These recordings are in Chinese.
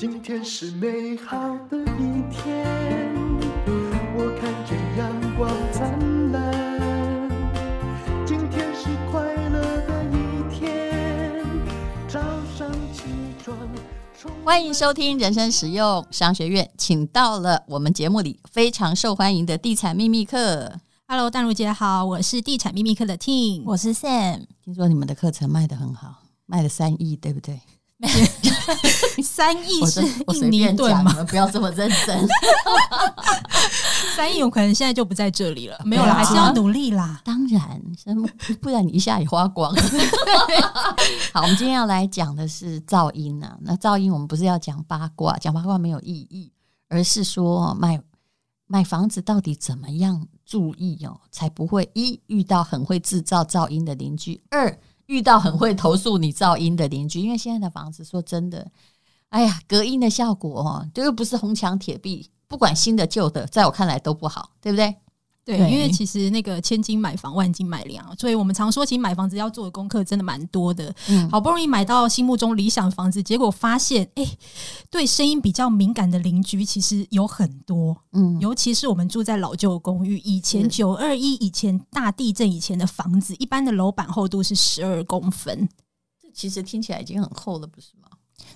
今天是美好的一天，我看见阳光灿烂。今天是快乐的一天，早上起床。欢迎收听人生实用商学院，请到了我们节目里非常受欢迎的地产秘密课。Hello，淡如姐好，我是地产秘密课的 Ting，我是 Sam。听说你们的课程卖的很好，卖了三亿，对不对？三亿是印尼盾吗？你们不要这么认真。三亿有可能现在就不在这里了，没有啦，还是要努力啦。当然，不然你一下也花光了。好，我们今天要来讲的是噪音啊。那噪音，我们不是要讲八卦，讲八卦没有意义，而是说买买房子到底怎么样注意哦，才不会一遇到很会制造噪音的邻居，二。遇到很会投诉你噪音的邻居，因为现在的房子说真的，哎呀，隔音的效果哦，就又不是红墙铁壁，不管新的旧的，在我看来都不好，对不对？对，因为其实那个千金买房，万金买粮，所以我们常说，其实买房子要做的功课真的蛮多的。嗯，好不容易买到心目中理想的房子，结果发现，哎，对声音比较敏感的邻居其实有很多。嗯，尤其是我们住在老旧公寓，以前九二一以前大地震以前的房子，一般的楼板厚度是十二公分，这其实听起来已经很厚了，不是吗？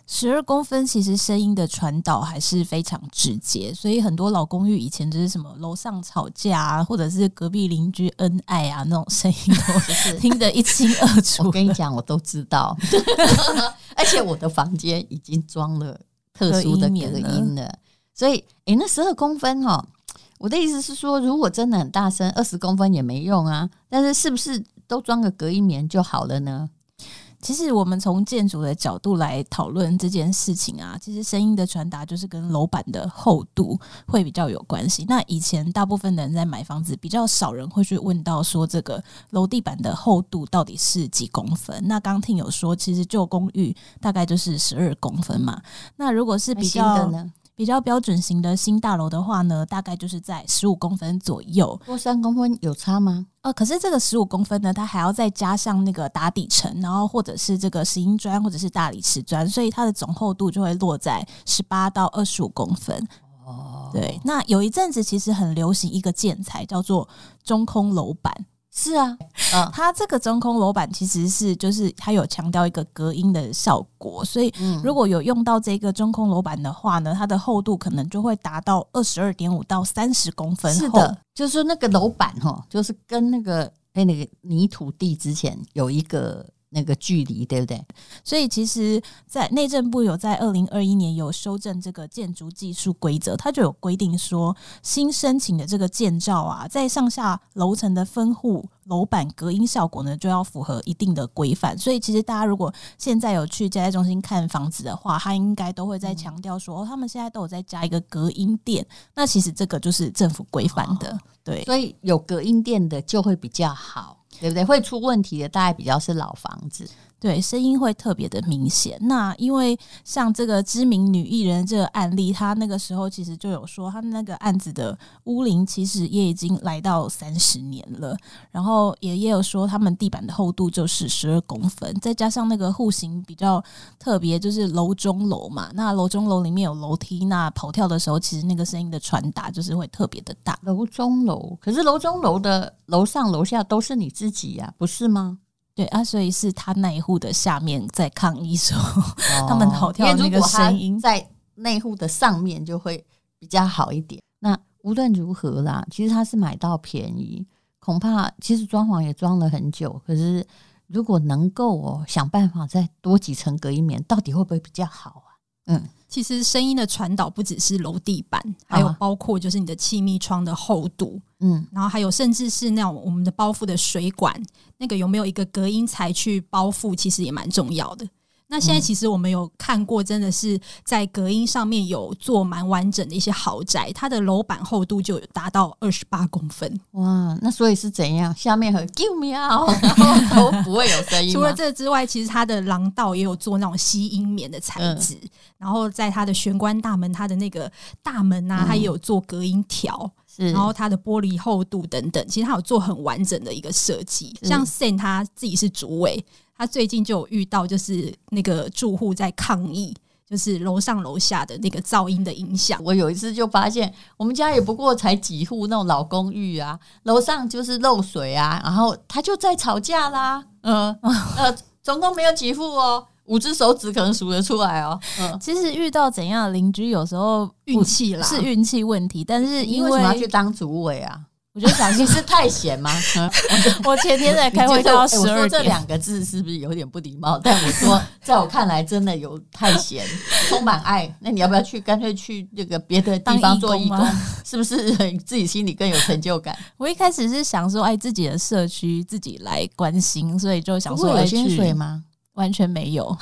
十二公分，其实声音的传导还是非常直接，所以很多老公寓以前就是什么楼上吵架啊，或者是隔壁邻居恩爱啊那种声音，都听得一清二楚。我跟你讲，我都知道，而且我的房间已经装了特殊的隔音了，所以，诶，那十二公分哈，我的意思是说，如果真的很大声，二十公分也没用啊。但是，是不是都装个隔音棉就好了呢？其实我们从建筑的角度来讨论这件事情啊，其实声音的传达就是跟楼板的厚度会比较有关系。那以前大部分的人在买房子，比较少人会去问到说这个楼地板的厚度到底是几公分。那刚听有说，其实旧公寓大概就是十二公分嘛。那如果是比较比较标准型的新大楼的话呢，大概就是在十五公分左右。多三公分有差吗？呃，可是这个十五公分呢，它还要再加上那个打底层，然后或者是这个石英砖或者是大理石砖，所以它的总厚度就会落在十八到二十五公分。哦，对。那有一阵子其实很流行一个建材，叫做中空楼板。是啊，嗯，它这个中空楼板其实是就是它有强调一个隔音的效果，所以如果有用到这个中空楼板的话呢，它的厚度可能就会达到二十二点五到三十公分厚。是的，就是说那个楼板哈，就是跟那个哎那个泥土地之前有一个。那个距离对不对？所以其实，在内政部有在二零二一年有修正这个建筑技术规则，它就有规定说，新申请的这个建造啊，在上下楼层的分户楼板隔音效果呢，就要符合一定的规范。所以其实大家如果现在有去接待中心看房子的话，他应该都会在强调说，哦，他们现在都有在加一个隔音垫。那其实这个就是政府规范的，对。所以有隔音垫的就会比较好。对不对？会出问题的大概比较是老房子。对，声音会特别的明显。那因为像这个知名女艺人这个案例，她那个时候其实就有说，她那个案子的屋龄其实也已经来到三十年了。然后也也有说，他们地板的厚度就是十二公分，再加上那个户型比较特别，就是楼中楼嘛。那楼中楼里面有楼梯，那跑跳的时候，其实那个声音的传达就是会特别的大。楼中楼，可是楼中楼的楼上楼下都是你自己呀，不是吗？对啊，所以是他那一户的下面在抗议说，哦、他们好跳那个声音在那户的上面就会比较好一点。那无论如何啦，其实他是买到便宜，恐怕其实装潢也装了很久。可是如果能够哦想办法再多几层隔音棉，到底会不会比较好啊？嗯，其实声音的传导不只是楼地板，还有包括就是你的气密窗的厚度，嗯，然后还有甚至是那种我们的包覆的水管，那个有没有一个隔音材去包覆，其实也蛮重要的。那现在其实我们有看过，真的是在隔音上面有做蛮完整的一些豪宅，它的楼板厚度就有达到二十八公分。哇，那所以是怎样？下面很啾 喵，然 后都不会有声音。除了这之外，其实它的廊道也有做那种吸音棉的材质，嗯、然后在它的玄关大门，它的那个大门啊，它也有做隔音条，嗯，然后它的玻璃厚度等等，其实它有做很完整的一个设计。像 Sen 他自己是主委。他最近就有遇到，就是那个住户在抗议，就是楼上楼下的那个噪音的影响。我有一次就发现，我们家也不过才几户那种老公寓啊，楼上就是漏水啊，然后他就在吵架啦，嗯呃，总共没有几户哦。五只手指可能数得出来哦。嗯，其实遇到怎样的邻居，有时候运气啦，是运气问题。但是因为，为什么要去当主委啊？我觉得小新是太闲吗？我前天在开会到十二点，这两个字是不是有点不礼貌？但我说，在我看来，真的有太闲，充满爱。那你要不要去？干脆去那个别的地方做义工，是不是自己心里更有成就感？我一开始是想说，哎，自己的社区自己来关心，所以就想说，有薪水吗？完全没有，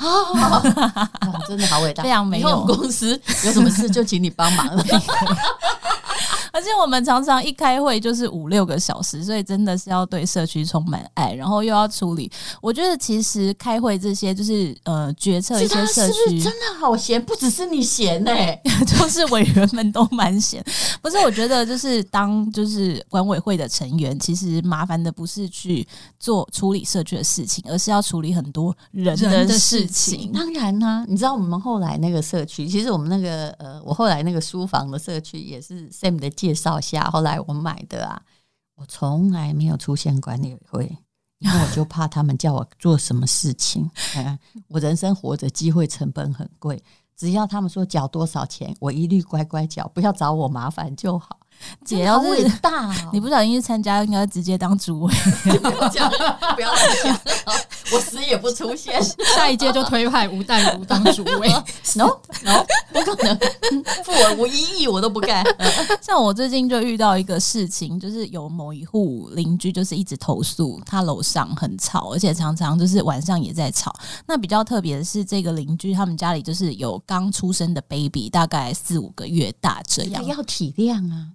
真的好伟大，非常没有。公司有什么事就请你帮忙。而且我们常常一开会就是五六个小时，所以真的是要对社区充满爱，然后又要处理。我觉得其实开会这些就是呃决策一些社区真的好闲，不只是你闲呢、欸，就是委员们都蛮闲。不是，我觉得就是当就是管委会的成员，其实麻烦的不是去做处理社区的事情，而是要处理很多人的事情。当然呢、啊，你知道我们后来那个社区，其实我们那个呃，我后来那个书房的社区也是 Sam 的。介绍下，后来我买的啊，我从来没有出现管理会，因为我就怕他们叫我做什么事情。我人生活着机会成本很贵，只要他们说缴多少钱，我一律乖乖缴，不要找我麻烦就好。姐要是大，你不小心去参加，应该直接当主委。不要讲，不要讲，我死也不出现。下一届就推派吴淡如当主委。No No，不可能，付我我一亿我都不干。像我最近就遇到一个事情，就是有某一户邻居就是一直投诉他楼上很吵，而且常常就是晚上也在吵。那比较特别的是，这个邻居他们家里就是有刚出生的 baby，大概四五个月大这样，要体谅啊。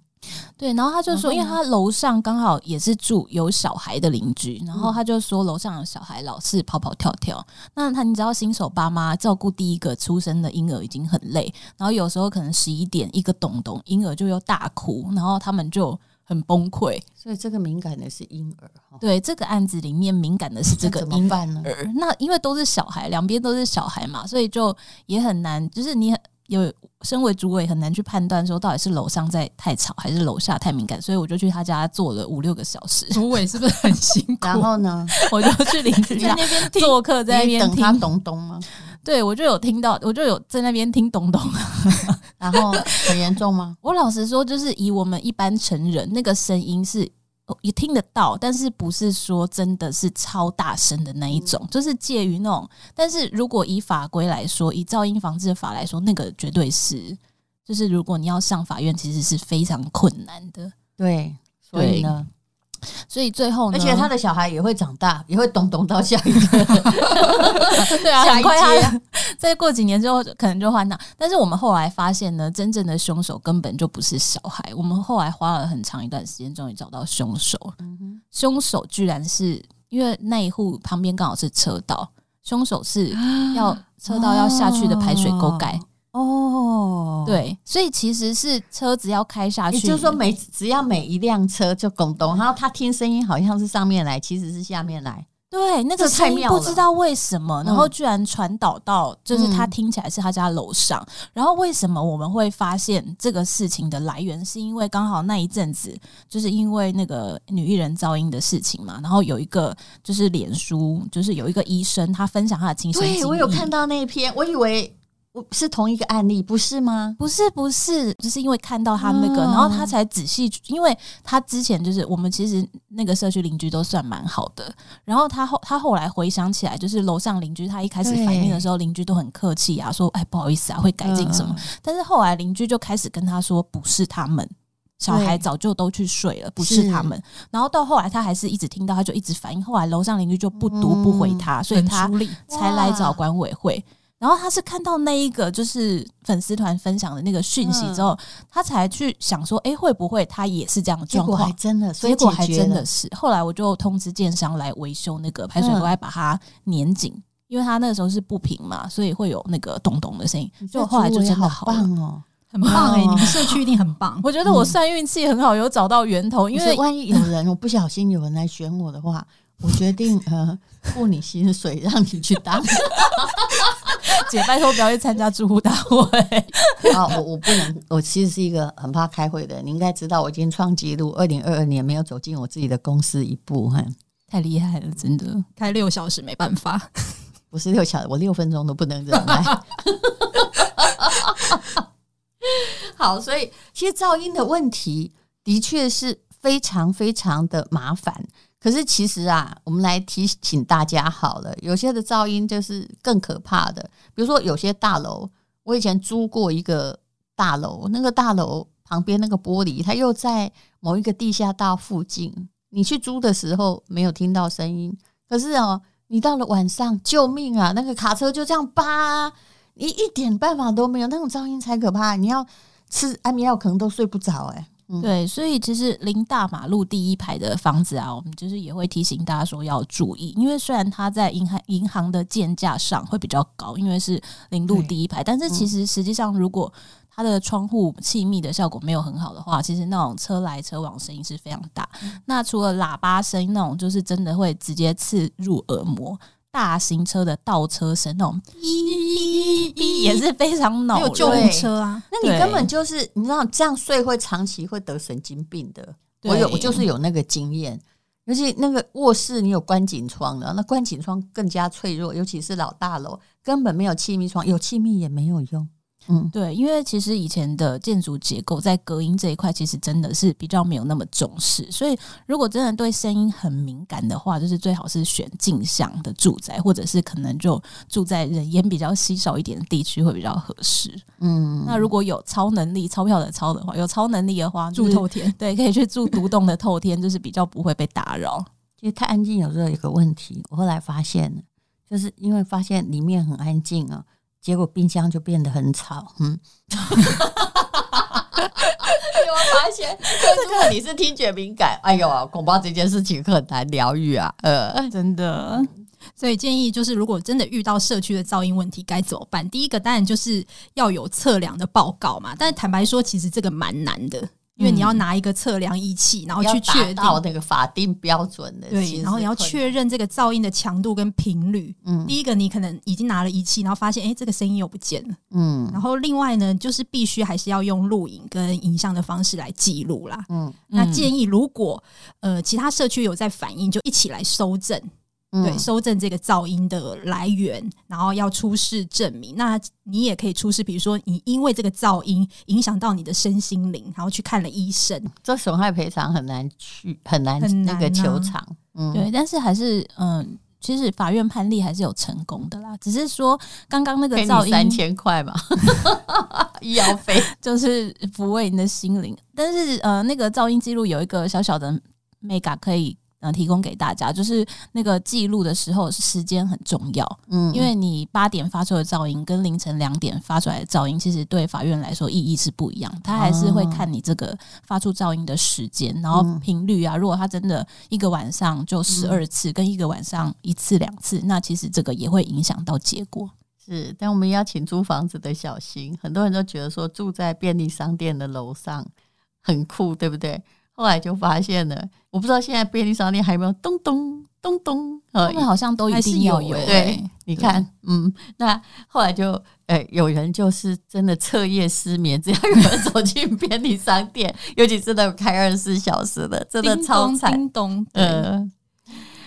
对，然后他就说，因为他楼上刚好也是住有小孩的邻居，然后他就说楼上的小孩老是跑跑跳跳。那他你知道新手爸妈照顾第一个出生的婴儿已经很累，然后有时候可能十一点一个咚咚，婴儿就又大哭，然后他们就很崩溃。所以这个敏感的是婴儿。对，这个案子里面敏感的是这个婴儿。那因为都是小孩，两边都是小孩嘛，所以就也很难，就是你很。有身为主委很难去判断说到底是楼上在太吵还是楼下太敏感，所以我就去他家坐了五六个小时。主委是不是很辛苦？然后呢，我就去邻居家那边做客，在那边等他咚咚吗？对，我就有听到，我就有在那边听咚咚。然后很严重吗？我老实说，就是以我们一般成人那个声音是。也听得到，但是不是说真的是超大声的那一种，嗯、就是介于那种。但是如果以法规来说，以噪音防治法来说，那个绝对是，就是如果你要上法院，其实是非常困难的。对，所以呢。所以最后呢，而且他的小孩也会长大，也会懂懂到下一个。对啊，很快他 再过几年之后可能就换到。但是我们后来发现呢，真正的凶手根本就不是小孩。我们后来花了很长一段时间，终于找到凶手。凶手居然是因为那一户旁边刚好是车道，凶手是要 车道要下去的排水沟盖。哦，对，所以其实是车子要开下去，也就是说每只要每一辆车就拱咚，然后他听声音好像是上面来，其实是下面来。对，那个声音不知道为什么，然后居然传导到，就是他听起来是他家楼上。嗯、然后为什么我们会发现这个事情的来源？是因为刚好那一阵子，就是因为那个女艺人噪音的事情嘛。然后有一个就是脸书，就是有一个医生他分享他的亲身经历。对，我有看到那一篇，我以为。是同一个案例，不是吗？不是，不是，就是因为看到他那个，然后他才仔细，因为他之前就是我们其实那个社区邻居都算蛮好的，然后他后他后来回想起来，就是楼上邻居他一开始反应的时候，邻居都很客气啊，说哎不好意思啊，会改进什么，但是后来邻居就开始跟他说不是他们，小孩早就都去睡了，不是他们，然后到后来他还是一直听到，他就一直反应，后来楼上邻居就不读不回他，所以他才来找管委会。然后他是看到那一个就是粉丝团分享的那个讯息之后，嗯、他才去想说，哎，会不会他也是这样的状况？结果还真的，结果还真的是。后来我就通知建商来维修那个排水沟，来把它粘紧，嗯、因为他那个时候是不平嘛，所以会有那个咚咚的声音。就后来就真的好棒哦，很棒哎、欸！你们社区一定很棒。我觉得我算运气很好，有找到源头。因为万一有人我不小心有人来选我的话。我决定呃 付你薪水，让你去当。姐，拜托不要去参加住户大会啊！我我不能，我其实是一个很怕开会的人。你应该知道，我已经创纪录，二零二二年没有走进我自己的公司一步，哈，太厉害了，真的。开六小时没办法，不是六小时，我六分钟都不能忍耐。好，所以其实噪音的问题的确是非常非常的麻烦。可是其实啊，我们来提醒大家好了，有些的噪音就是更可怕的。比如说，有些大楼，我以前租过一个大楼，那个大楼旁边那个玻璃，它又在某一个地下道附近。你去租的时候没有听到声音，可是哦，你到了晚上，救命啊！那个卡车就这样叭，你一点办法都没有，那种噪音才可怕。你要吃安眠药，可能都睡不着哎。嗯、对，所以其实临大马路第一排的房子啊，我们就是也会提醒大家说要注意，因为虽然它在银行银行的建价上会比较高，因为是临路第一排，但是其实实际上如果它的窗户气密的效果没有很好的话，其实那种车来车往声音是非常大。嗯、那除了喇叭声那种，就是真的会直接刺入耳膜。大型车的倒车声那种，哔哔也是非常恼人。有救护车啊，那你根本就是你知道这样睡会长期会得神经病的。我有，我就是有那个经验，尤其那个卧室你有关紧窗的，那关紧窗更加脆弱，尤其是老大楼根本没有气密窗，有气密也没有用。嗯，对，因为其实以前的建筑结构在隔音这一块，其实真的是比较没有那么重视。所以，如果真的对声音很敏感的话，就是最好是选镜像的住宅，或者是可能就住在人烟比较稀少一点的地区会比较合适。嗯，那如果有超能力、钞票的钞的话，有超能力的话，住透天，对，可以去住独栋的透天，就是比较不会被打扰。其实太安静有时候有个问题，我后来发现，就是因为发现里面很安静啊。结果冰箱就变得很吵，嗯，有没有发现？这个你是听觉敏感，哎呦，恐怕这件事情很难疗愈啊，呃，真的。所以建议就是，如果真的遇到社区的噪音问题，该怎么办？第一个当然就是要有测量的报告嘛，但是坦白说，其实这个蛮难的。因为你要拿一个测量仪器，然后去确定到那个法定标准的，对，然后你要确认这个噪音的强度跟频率。嗯，第一个你可能已经拿了仪器，然后发现，哎，这个声音又不见了。嗯，然后另外呢，就是必须还是要用录影跟影像的方式来记录啦。嗯，那建议如果呃其他社区有在反映，就一起来收证。对，收证这个噪音的来源，然后要出示证明。那你也可以出示，比如说你因为这个噪音影响到你的身心灵，然后去看了医生。这损害赔偿很难去，很难那个求偿。嗯，对，但是还是嗯，其实法院判例还是有成功的啦。只是说刚刚那个噪音三千块嘛，医药费就是抚慰你的心灵。但是呃，那个噪音记录有一个小小的 mega 可以。嗯，提供给大家，就是那个记录的时候时间很重要，嗯，因为你八点发出的噪音跟凌晨两点发出来的噪音，其实对法院来说意义是不一样，他还是会看你这个发出噪音的时间，然后频率啊，如果他真的一个晚上就十二次，跟一个晚上一次两次，那其实这个也会影响到结果。是，但我们要请租房子的小心，很多人都觉得说住在便利商店的楼上很酷，对不对？后来就发现了，我不知道现在便利商店还有没有咚咚咚咚，呃，好像都一定要有。有对，你看，嗯，那后来就，呃，有人就是真的彻夜失眠，只要有人走进便利商店，尤其真的开二十四小时的，真的超惨。叮咚，呃，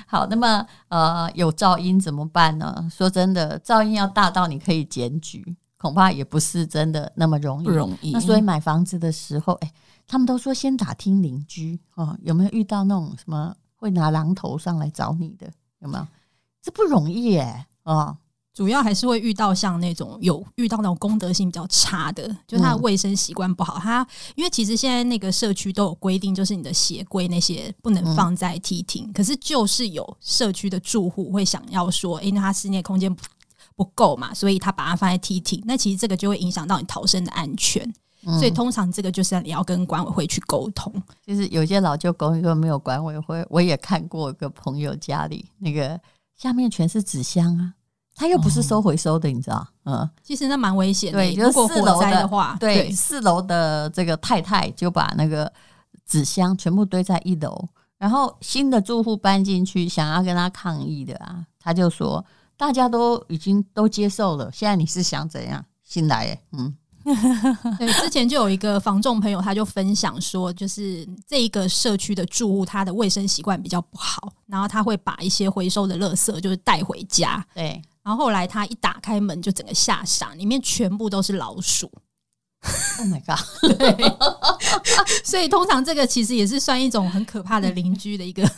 好，那么呃，有噪音怎么办呢？说真的，噪音要大到你可以检举，恐怕也不是真的那么容易。不容易。那所以买房子的时候，哎。他们都说先打听邻居哦，有没有遇到那种什么会拿榔头上来找你的？有没有？这不容易耶哦。主要还是会遇到像那种有遇到那种公德性比较差的，就他的卫生习惯不好。他因为其实现在那个社区都有规定，就是你的鞋柜那些不能放在梯厅。可是就是有社区的住户会想要说，诶，那他室内空间不不够嘛，所以他把它放在梯厅。那其实这个就会影响到你逃生的安全。所以通常这个就是你要跟管委会去沟通。就是有些老旧公寓都没有管委会，我也看过一个朋友家里那个下面全是纸箱啊，他又不是收回收的，你知道？嗯，其实那蛮危险的。对，如果火灾的话，对，对四楼的这个太太就把那个纸箱全部堆在一楼。然后新的住户搬进去，想要跟他抗议的啊，他就说大家都已经都接受了，现在你是想怎样？新来耶，嗯。对，之前就有一个房仲朋友，他就分享说，就是这一个社区的住户，他的卫生习惯比较不好，然后他会把一些回收的垃圾就是带回家。对，然后后来他一打开门，就整个吓傻，里面全部都是老鼠。Oh my god！对，所以通常这个其实也是算一种很可怕的邻居的一个。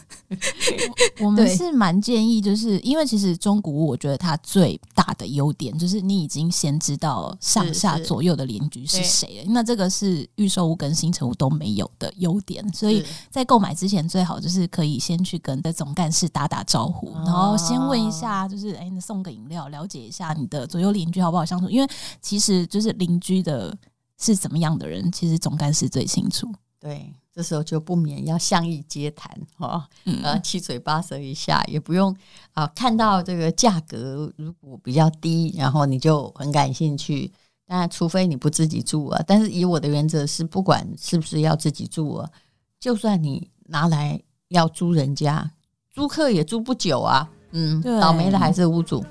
我们是蛮建议，就是因为其实中古屋，我觉得它最大的优点就是你已经先知道上下左右的邻居是谁了。那这个是预售屋跟新城屋都没有的优点，所以在购买之前最好就是可以先去跟的总干事打打招呼，然后先问一下，就是哎，你送个饮料，了解一下你的左右邻居好不好相处，因为其实就是邻居的。是怎么样的人，其实总干事最清楚。对，这时候就不免要相议接谈，哈，呃，七嘴八舌一下，也不用啊。看到这个价格如果比较低，然后你就很感兴趣。当然，除非你不自己住啊。但是以我的原则是，不管是不是要自己住啊，就算你拿来要租人家，租客也租不久啊。嗯，倒霉的还是屋主。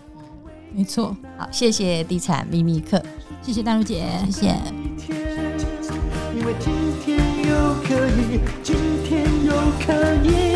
没错。好，谢谢地产秘密客。谢谢大陆姐，谢谢。因为今天又可以今天又可以。